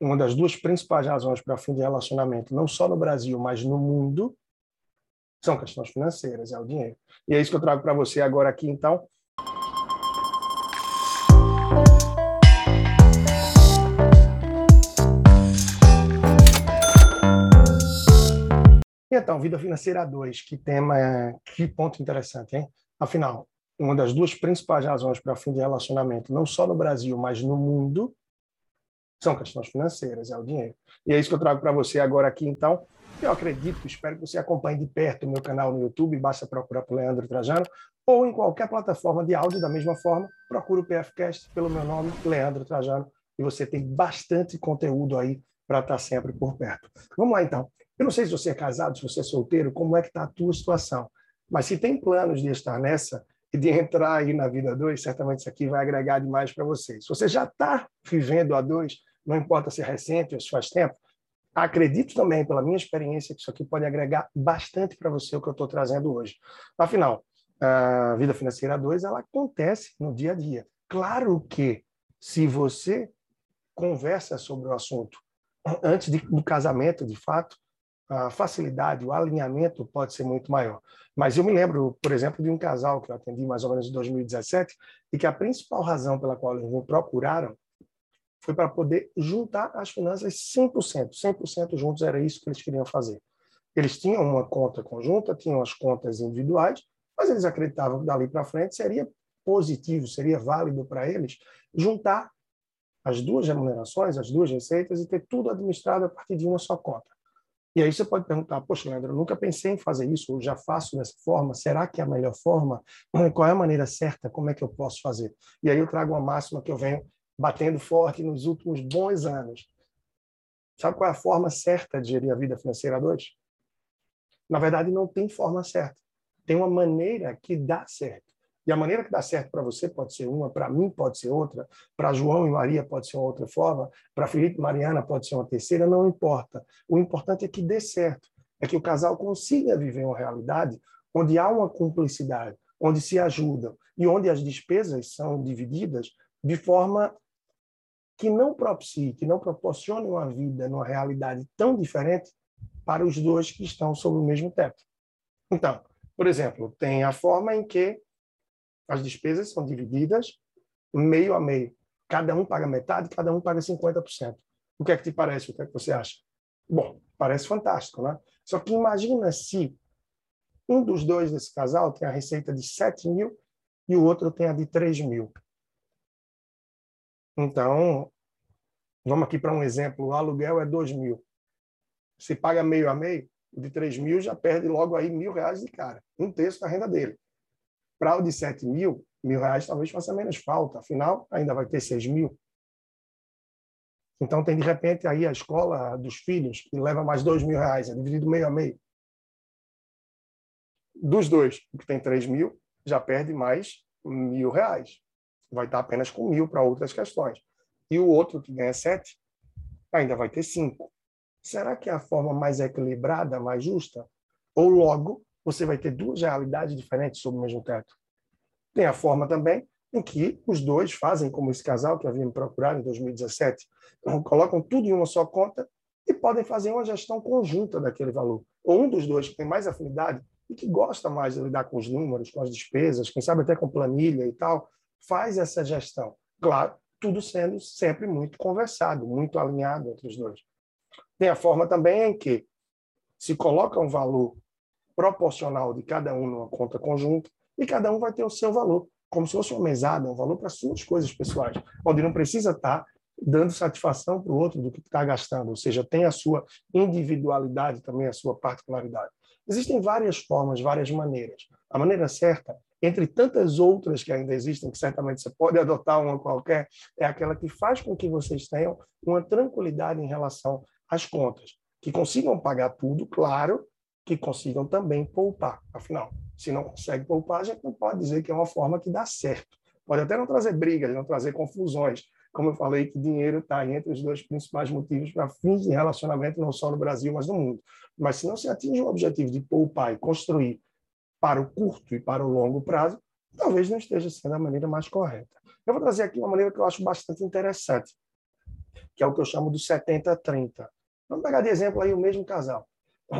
uma das duas principais razões para fim de relacionamento, não só no Brasil, mas no mundo, são questões financeiras, é o dinheiro. E é isso que eu trago para você agora aqui, então. E então, vida financeira 2, que tema, que ponto interessante, hein? Afinal, uma das duas principais razões para fim de relacionamento, não só no Brasil, mas no mundo, são questões financeiras, é o dinheiro. E é isso que eu trago para você agora aqui, então. Eu acredito, espero que você acompanhe de perto o meu canal no YouTube, basta procurar por Leandro Trajano, ou em qualquer plataforma de áudio, da mesma forma, procura o PFcast pelo meu nome, Leandro Trajano, e você tem bastante conteúdo aí para estar sempre por perto. Vamos lá, então. Eu não sei se você é casado, se você é solteiro, como é que está a tua situação, mas se tem planos de estar nessa, e de entrar aí na vida 2, certamente isso aqui vai agregar demais para vocês. Se você já está vivendo a 2, não importa se é recente ou se faz tempo, acredito também, pela minha experiência, que isso aqui pode agregar bastante para você o que eu estou trazendo hoje. Afinal, a vida financeira 2, ela acontece no dia a dia. Claro que se você conversa sobre o assunto antes de, do casamento, de fato, a facilidade, o alinhamento pode ser muito maior. Mas eu me lembro, por exemplo, de um casal que eu atendi mais ou menos em 2017 e que a principal razão pela qual eles me procuraram foi para poder juntar as finanças 100%, 100% juntos, era isso que eles queriam fazer. Eles tinham uma conta conjunta, tinham as contas individuais, mas eles acreditavam que dali para frente seria positivo, seria válido para eles juntar as duas remunerações, as duas receitas e ter tudo administrado a partir de uma só conta. E aí você pode perguntar, poxa, Leandro, eu nunca pensei em fazer isso, eu já faço dessa forma, será que é a melhor forma? Qual é a maneira certa? Como é que eu posso fazer? E aí eu trago uma máxima que eu venho batendo forte nos últimos bons anos. Sabe qual é a forma certa de gerir a vida financeira hoje? Na verdade, não tem forma certa. Tem uma maneira que dá certo. E a maneira que dá certo para você pode ser uma, para mim pode ser outra, para João e Maria pode ser outra forma, para Felipe e Mariana pode ser uma terceira, não importa. O importante é que dê certo, é que o casal consiga viver uma realidade onde há uma cumplicidade, onde se ajudam e onde as despesas são divididas de forma que não propicie, que não proporcione uma vida numa realidade tão diferente para os dois que estão sob o mesmo teto. Então, por exemplo, tem a forma em que as despesas são divididas meio a meio. Cada um paga metade, cada um paga 50%. O que é que te parece? O que é que você acha? Bom, parece fantástico, né? Só que imagina se um dos dois desse casal tem a receita de 7 mil e o outro tem a de 3 mil. Então, vamos aqui para um exemplo. O aluguel é 2 mil. Se paga meio a meio, de 3 mil já perde logo aí mil reais de cara. Um terço da renda dele. Para o de 7 mil, mil reais talvez faça menos falta, afinal, ainda vai ter 6 mil. Então, tem de repente aí a escola dos filhos, que leva mais 2 mil reais, é dividido meio a meio. Dos dois, o que tem 3 mil, já perde mais mil reais. Vai estar apenas com mil para outras questões. E o outro, que ganha 7, ainda vai ter 5. Será que é a forma mais equilibrada, mais justa? Ou logo você vai ter duas realidades diferentes sob o mesmo teto. Tem a forma também em que os dois fazem como esse casal que havia me procurado em 2017, então, colocam tudo em uma só conta e podem fazer uma gestão conjunta daquele valor. Ou um dos dois que tem mais afinidade e que gosta mais de lidar com os números, com as despesas, quem sabe até com planilha e tal, faz essa gestão. Claro, tudo sendo sempre muito conversado, muito alinhado entre os dois. Tem a forma também em que se coloca um valor proporcional de cada um numa conta conjunta e cada um vai ter o seu valor, como se fosse uma mesada, um valor para suas coisas pessoais, onde não precisa estar dando satisfação para o outro do que está gastando, ou seja, tem a sua individualidade também, a sua particularidade. Existem várias formas, várias maneiras. A maneira certa, entre tantas outras que ainda existem, que certamente você pode adotar uma qualquer, é aquela que faz com que vocês tenham uma tranquilidade em relação às contas, que consigam pagar tudo, claro, que consigam também poupar. Afinal, se não consegue poupar, a gente não pode dizer que é uma forma que dá certo. Pode até não trazer brigas, não trazer confusões. Como eu falei, que dinheiro está entre os dois principais motivos para fins de relacionamento, não só no Brasil, mas no mundo. Mas se não se atinge o objetivo de poupar e construir para o curto e para o longo prazo, talvez não esteja sendo a maneira mais correta. Eu vou trazer aqui uma maneira que eu acho bastante interessante. que é o que eu chamo do 70-30. Vamos pegar de exemplo aí o mesmo casal,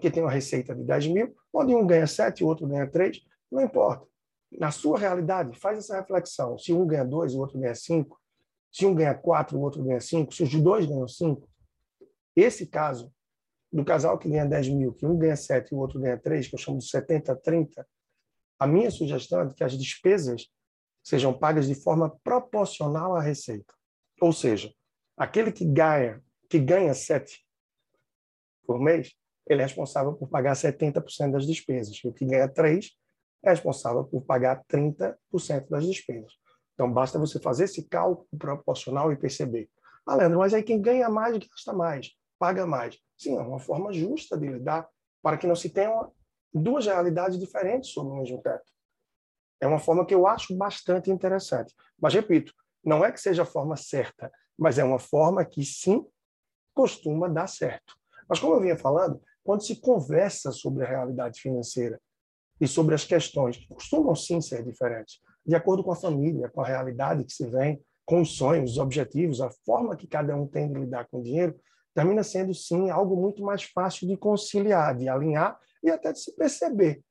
que tem uma receita de 10 mil, onde um ganha 7 e o outro ganha 3, não importa. Na sua realidade, faz essa reflexão. Se um ganha 2 e o outro ganha 5, se um ganha 4 e o outro ganha 5, se os dois ganham 5, esse caso do casal que ganha 10 mil, que um ganha 7 e o outro ganha 3, que eu chamo de 70-30, a minha sugestão é que as despesas sejam pagas de forma proporcional à receita. Ou seja, aquele que ganha, que ganha 7 por mês, ele é responsável por pagar 70% das despesas. E o que ganha 3 é responsável por pagar 30% das despesas. Então, basta você fazer esse cálculo proporcional e perceber. Ah, Leandro, mas aí quem ganha mais gasta mais, paga mais. Sim, é uma forma justa de lidar para que não se tenham duas realidades diferentes sobre o mesmo teto. É uma forma que eu acho bastante interessante. Mas, repito, não é que seja a forma certa, mas é uma forma que, sim, costuma dar certo. Mas, como eu vinha falando, quando se conversa sobre a realidade financeira e sobre as questões que costumam, sim, ser diferentes, de acordo com a família, com a realidade que se vem, com os sonhos, os objetivos, a forma que cada um tem de lidar com o dinheiro, termina sendo, sim, algo muito mais fácil de conciliar, de alinhar e até de se perceber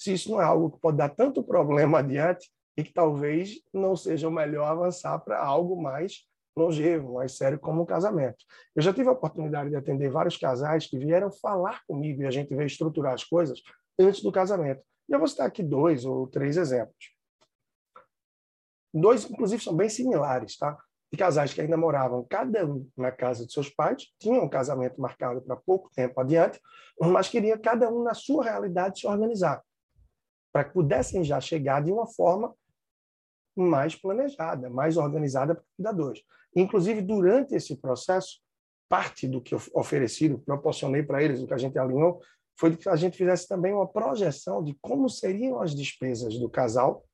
se isso não é algo que pode dar tanto problema adiante e que talvez não seja o melhor avançar para algo mais longevo, mais sério, como um casamento. Eu já tive a oportunidade de atender vários casais que vieram falar comigo e a gente veio estruturar as coisas antes do casamento. E eu vou citar aqui dois ou três exemplos. Dois, inclusive, são bem similares, tá? De casais que ainda moravam cada um na casa de seus pais, tinham um casamento marcado para pouco tempo adiante, mas queria cada um na sua realidade se organizar, para que pudessem já chegar de uma forma mais planejada, mais organizada para cuidar dois. Inclusive, durante esse processo, parte do que eu ofereci, proporcionei para eles, o que a gente alinhou, foi que a gente fizesse também uma projeção de como seriam as despesas do casal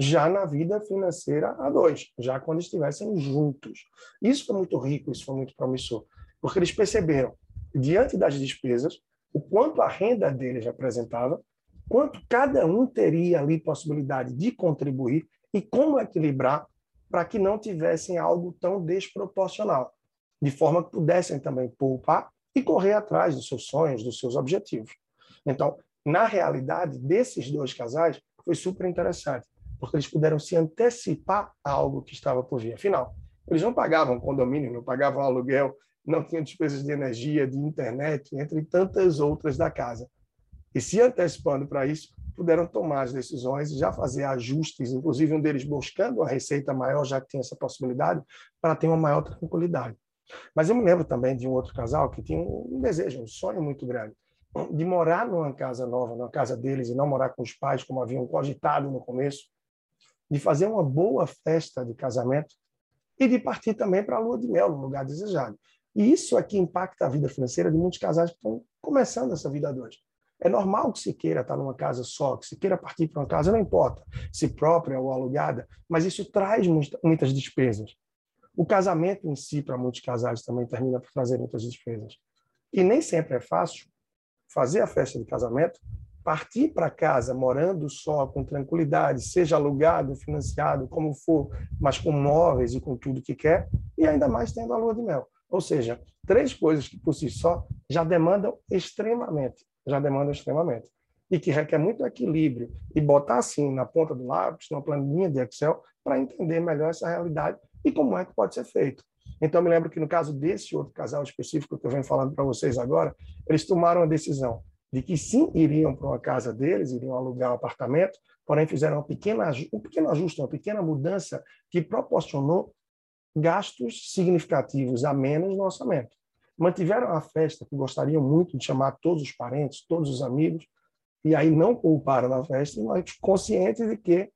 já na vida financeira a dois, já quando estivessem juntos. Isso foi muito rico, isso foi muito promissor, porque eles perceberam, diante das despesas, o quanto a renda deles representava quanto cada um teria ali possibilidade de contribuir e como equilibrar para que não tivessem algo tão desproporcional, de forma que pudessem também poupar e correr atrás dos seus sonhos, dos seus objetivos. Então, na realidade desses dois casais, foi super interessante, porque eles puderam se antecipar a algo que estava por vir. Afinal, eles não pagavam condomínio, não pagavam aluguel, não tinham despesas de energia, de internet, entre tantas outras da casa e se antecipando para isso, puderam tomar as decisões e já fazer ajustes, inclusive um deles buscando a receita maior, já que tinha essa possibilidade, para ter uma maior tranquilidade. Mas eu me lembro também de um outro casal que tinha um desejo, um sonho muito grande, de morar numa casa nova, numa casa deles, e não morar com os pais, como haviam cogitado no começo, de fazer uma boa festa de casamento e de partir também para a lua de mel, no lugar desejado. E isso aqui impacta a vida financeira de muitos casais que estão começando essa vida a. É normal que se queira estar numa casa só, que se queira partir para uma casa, não importa se própria ou alugada, mas isso traz muitas despesas. O casamento em si, para muitos casais, também termina por trazer muitas despesas. E nem sempre é fácil fazer a festa de casamento, partir para casa morando só, com tranquilidade, seja alugado, financiado, como for, mas com móveis e com tudo que quer, e ainda mais tendo a lua de mel. Ou seja, três coisas que por si só já demandam extremamente já demanda extremamente. E que requer muito equilíbrio e botar assim na ponta do lápis, numa planilha de Excel, para entender melhor essa realidade e como é que pode ser feito. Então, me lembro que no caso desse outro casal específico que eu venho falando para vocês agora, eles tomaram a decisão de que sim, iriam para uma casa deles, iriam alugar um apartamento, porém fizeram uma pequena, um pequeno ajuste, uma pequena mudança que proporcionou gastos significativos a menos no orçamento mantiveram a festa, que gostariam muito de chamar todos os parentes, todos os amigos, e aí não pouparam na festa, mas conscientes de que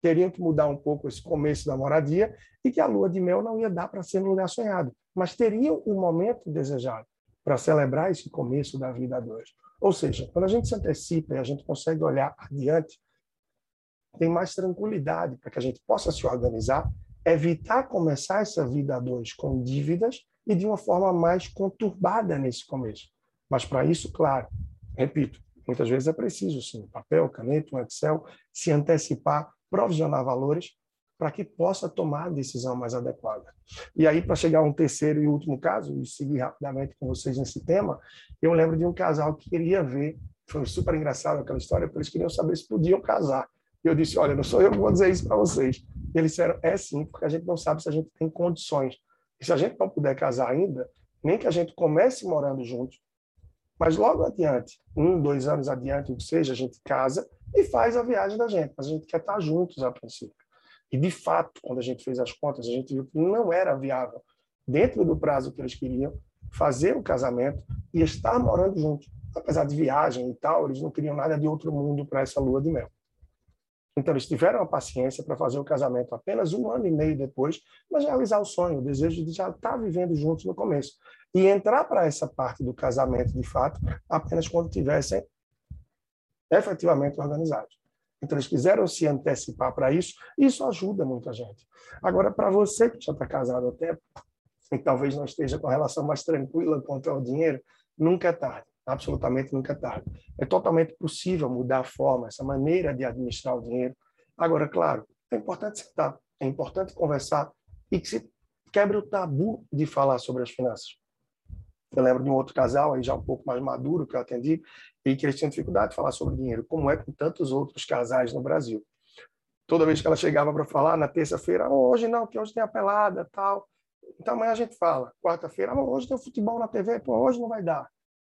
teriam que mudar um pouco esse começo da moradia e que a lua de mel não ia dar para ser no lugar sonhado, mas teriam um momento desejado para celebrar esse começo da vida a dois. Ou seja, quando a gente se antecipa e a gente consegue olhar adiante, tem mais tranquilidade para que a gente possa se organizar, evitar começar essa vida a dois com dívidas e de uma forma mais conturbada nesse começo. Mas para isso, claro, repito, muitas vezes é preciso sim, papel, caneta, um Excel, se antecipar, provisionar valores para que possa tomar a decisão mais adequada. E aí, para chegar a um terceiro e último caso, e seguir rapidamente com vocês nesse tema, eu lembro de um casal que queria ver, foi super engraçado aquela história, porque eles queriam saber se podiam casar. E eu disse, olha, não sou eu que vou dizer isso para vocês. E eles disseram, é sim, porque a gente não sabe se a gente tem condições. E se a gente não puder casar ainda, nem que a gente comece morando juntos, mas logo adiante, um, dois anos adiante, o que seja, a gente casa e faz a viagem da gente. A gente quer estar juntos a princípio. E, de fato, quando a gente fez as contas, a gente viu que não era viável, dentro do prazo que eles queriam, fazer o casamento e estar morando juntos. Apesar de viagem e tal, eles não queriam nada de outro mundo para essa lua de mel. Então, eles tiveram a paciência para fazer o casamento apenas um ano e meio depois, mas realizar o sonho, o desejo de já estar vivendo juntos no começo. E entrar para essa parte do casamento, de fato, apenas quando tivessem efetivamente organizados. Então, eles quiseram se antecipar para isso, e isso ajuda muita gente. Agora, para você que já está casado tempo, e talvez não esteja com a relação mais tranquila quanto ao dinheiro, nunca é tarde absolutamente nunca é tarde. É totalmente possível mudar a forma, essa maneira de administrar o dinheiro. Agora, claro, é importante sentar, é importante conversar e que se quebre o tabu de falar sobre as finanças. Eu lembro de um outro casal, aí já um pouco mais maduro, que eu atendi, e que eles tinham dificuldade de falar sobre dinheiro, como é com tantos outros casais no Brasil. Toda vez que ela chegava para falar, na terça-feira, oh, hoje não, porque hoje tem a pelada tal. Então amanhã a gente fala. Quarta-feira, oh, hoje tem futebol na TV, pô, hoje não vai dar.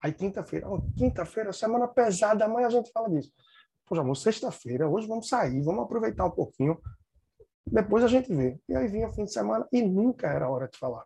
Aí quinta-feira, oh, quinta-feira, semana pesada, amanhã a gente fala disso. Poxa, amor, sexta-feira, hoje vamos sair, vamos aproveitar um pouquinho. Depois a gente vê. E aí vinha o fim de semana e nunca era hora de falar.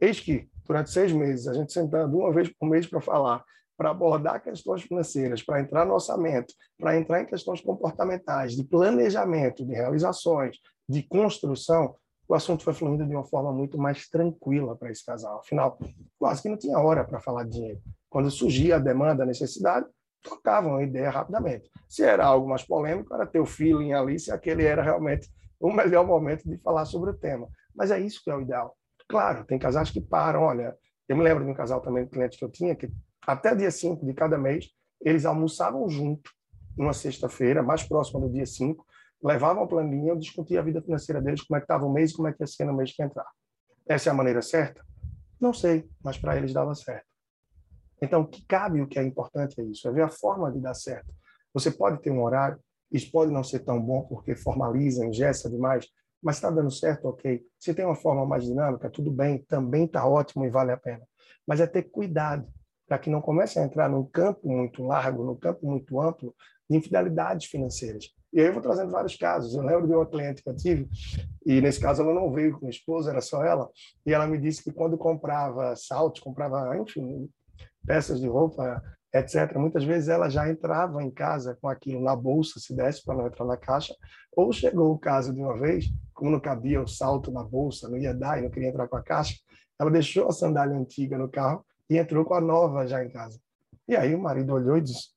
Eis que, durante seis meses, a gente sentando uma vez por mês para falar, para abordar questões financeiras, para entrar no orçamento, para entrar em questões comportamentais, de planejamento, de realizações, de construção, o assunto foi fluindo de uma forma muito mais tranquila para esse casal. Afinal, quase que não tinha hora para falar de dinheiro. Quando surgia a demanda, a necessidade, tocavam a ideia rapidamente. Se era algo mais polêmico, era ter o feeling ali, se aquele era realmente o melhor momento de falar sobre o tema. Mas é isso que é o ideal. Claro, tem casais que param. Olha, eu me lembro de um casal também, um cliente que eu tinha, que até dia 5 de cada mês, eles almoçavam junto, numa sexta-feira, mais próxima do dia 5, levavam a planilha, discutiam a vida financeira deles, como é que estava o mês e como é que ia ser no mês que entrar. Essa é a maneira certa? Não sei, mas para eles dava certo. Então, o que cabe, o que é importante é isso, é ver a forma de dar certo. Você pode ter um horário, isso pode não ser tão bom porque formaliza, engessa demais, mas está dando certo, ok. Se tem uma forma mais dinâmica, tudo bem, também está ótimo e vale a pena. Mas é ter cuidado para que não comece a entrar num campo muito largo, num campo muito amplo de infidelidades financeiras. E aí eu vou trazendo vários casos. Eu lembro de uma cliente que eu tive, e nesse caso ela não veio com a esposa, era só ela, e ela me disse que quando comprava saltos, comprava, enfim, peças de roupa, etc. Muitas vezes ela já entrava em casa com aquilo na bolsa, se desse para não entrar na caixa, ou chegou o caso de uma vez, como não cabia o salto na bolsa, não ia dar e não queria entrar com a caixa, ela deixou a sandália antiga no carro e entrou com a nova já em casa. E aí o marido olhou e disse: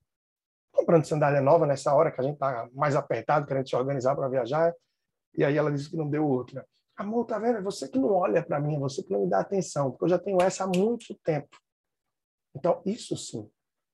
comprando sandália nova nessa hora que a gente está mais apertado, querendo se organizar para viajar. E aí ela disse que não deu outra. Amor, tá vendo? É você que não olha para mim, é você que não me dá atenção, porque eu já tenho essa há muito tempo. Então, isso sim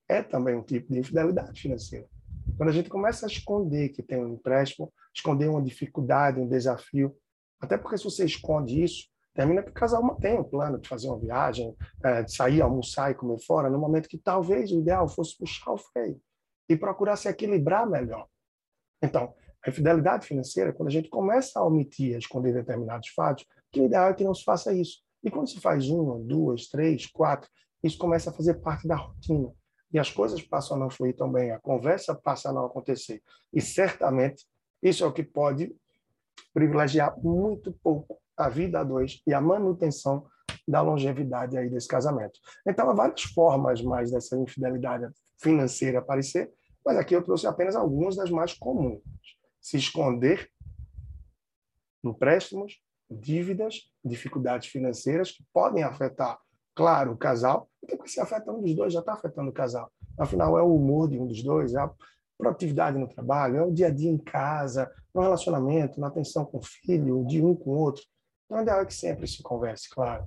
é também um tipo de infidelidade financeira. Quando a gente começa a esconder que tem um empréstimo, esconder uma dificuldade, um desafio, até porque se você esconde isso, termina que o casal mantém o plano de fazer uma viagem, é, de sair, almoçar e comer fora, no momento que talvez o ideal fosse puxar o freio e procurar se equilibrar melhor. Então, a infidelidade financeira, quando a gente começa a omitir, a esconder determinados fatos, que o ideal é que não se faça isso. E quando se faz uma, duas, três, quatro, isso começa a fazer parte da rotina. E as coisas passam a não fluir tão bem, a conversa passa a não acontecer. E certamente isso é o que pode privilegiar muito pouco a vida a dois e a manutenção da longevidade aí desse casamento. Então, há várias formas mais dessa infidelidade financeira aparecer, mas aqui eu trouxe apenas algumas das mais comuns. Se esconder empréstimos, dívidas, dificuldades financeiras que podem afetar claro, o casal, porque se afeta um dos dois, já está afetando o casal. Afinal, é o humor de um dos dois, é a produtividade no trabalho, é o dia a dia em casa, no relacionamento, na atenção com o filho, de um com o outro. Então, é ideal que sempre se converse, claro.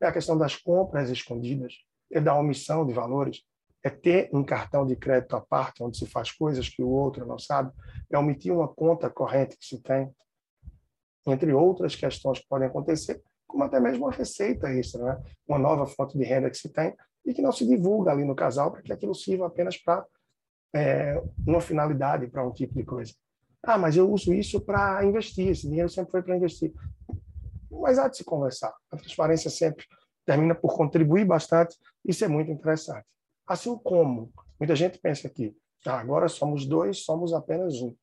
É a questão das compras escondidas, é da omissão de valores, é ter um cartão de crédito à parte, onde se faz coisas que o outro não sabe, é omitir uma conta corrente que se tem. entre outras questões que podem acontecer, como até mesmo uma receita extra, né? uma nova fonte de renda que se tem e que não se divulga ali no casal para que aquilo sirva apenas para é, uma finalidade, para um tipo de coisa. Ah, mas eu uso isso para investir, esse dinheiro sempre foi para investir. Mas há de se conversar. A transparência sempre termina por contribuir bastante, isso é muito interessante. Assim como muita gente pensa que ah, agora somos dois, somos apenas um.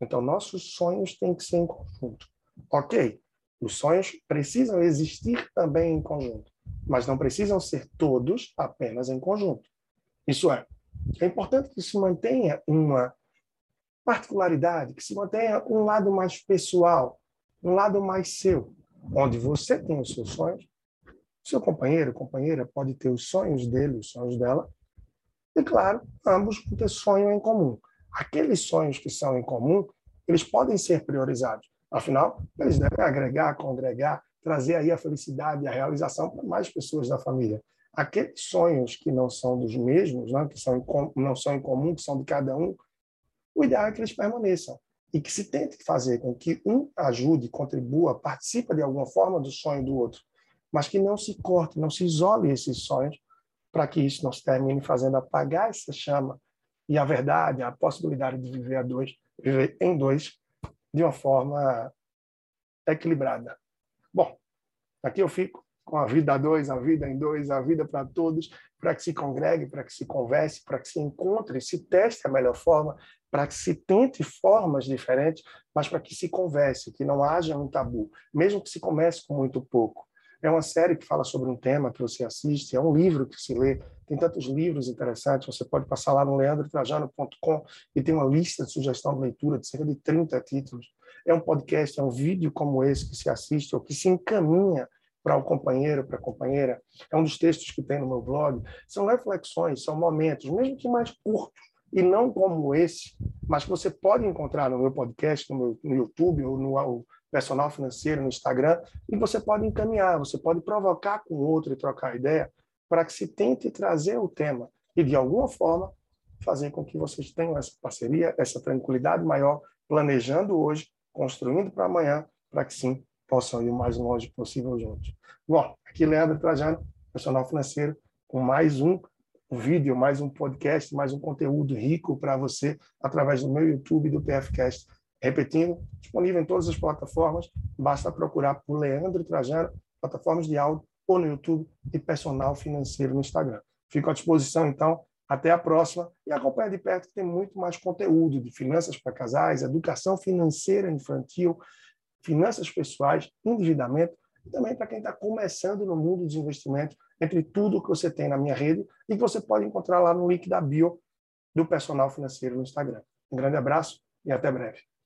Então, nossos sonhos têm que ser em conjunto. Ok, os sonhos precisam existir também em conjunto, mas não precisam ser todos apenas em conjunto. Isso é, é importante que se mantenha uma particularidade, que se mantenha um lado mais pessoal, um lado mais seu, onde você tem os seus sonhos, seu companheiro, companheira pode ter os sonhos dele, os sonhos dela, e claro, ambos vão ter sonho em comum. Aqueles sonhos que são em comum, eles podem ser priorizados. Afinal, eles devem agregar, congregar, trazer aí a felicidade e a realização para mais pessoas da família. Aqueles sonhos que não são dos mesmos, né, que são não são em comum, que são de cada um, o ideal é que eles permaneçam e que se tente fazer com que um ajude, contribua, participe de alguma forma do sonho do outro, mas que não se corte, não se isole esses sonhos para que isso não se termine fazendo apagar essa chama e a verdade, a possibilidade de viver a dois, viver em dois de uma forma equilibrada. Bom, aqui eu fico com a vida a dois, a vida em dois, a vida para todos, para que se congregue, para que se converse, para que se encontre, se teste a melhor forma, para que se tente formas diferentes, mas para que se converse, que não haja um tabu, mesmo que se comece com muito pouco. É uma série que fala sobre um tema que você assiste, é um livro que se lê, tem tantos livros interessantes, você pode passar lá no leandrotrajano.com e tem uma lista de sugestão de leitura de cerca de 30 títulos. É um podcast, é um vídeo como esse que se assiste ou que se encaminha para o companheiro, para a companheira. É um dos textos que tem no meu blog. São reflexões, são momentos, mesmo que mais curtos, e não como esse, mas que você pode encontrar no meu podcast, no, meu, no YouTube ou no personal financeiro, no Instagram, e você pode encaminhar, você pode provocar com outro e trocar ideia para que se tente trazer o tema e, de alguma forma, fazer com que vocês tenham essa parceria, essa tranquilidade maior, planejando hoje, construindo para amanhã, para que sim possam ir o mais longe possível juntos. Bom, aqui Leandro Trajano, personal financeiro, com mais um vídeo, mais um podcast, mais um conteúdo rico para você através do meu YouTube e do PFcast. Repetindo, disponível em todas as plataformas, basta procurar por Leandro Trajano, plataformas de áudio ou no YouTube e personal financeiro no Instagram. Fico à disposição, então. Até a próxima e acompanhe de perto que tem muito mais conteúdo de finanças para casais, educação financeira infantil, finanças pessoais, endividamento e também para quem está começando no mundo dos investimentos, entre tudo que você tem na minha rede e que você pode encontrar lá no link da bio do personal financeiro no Instagram. Um grande abraço e até breve.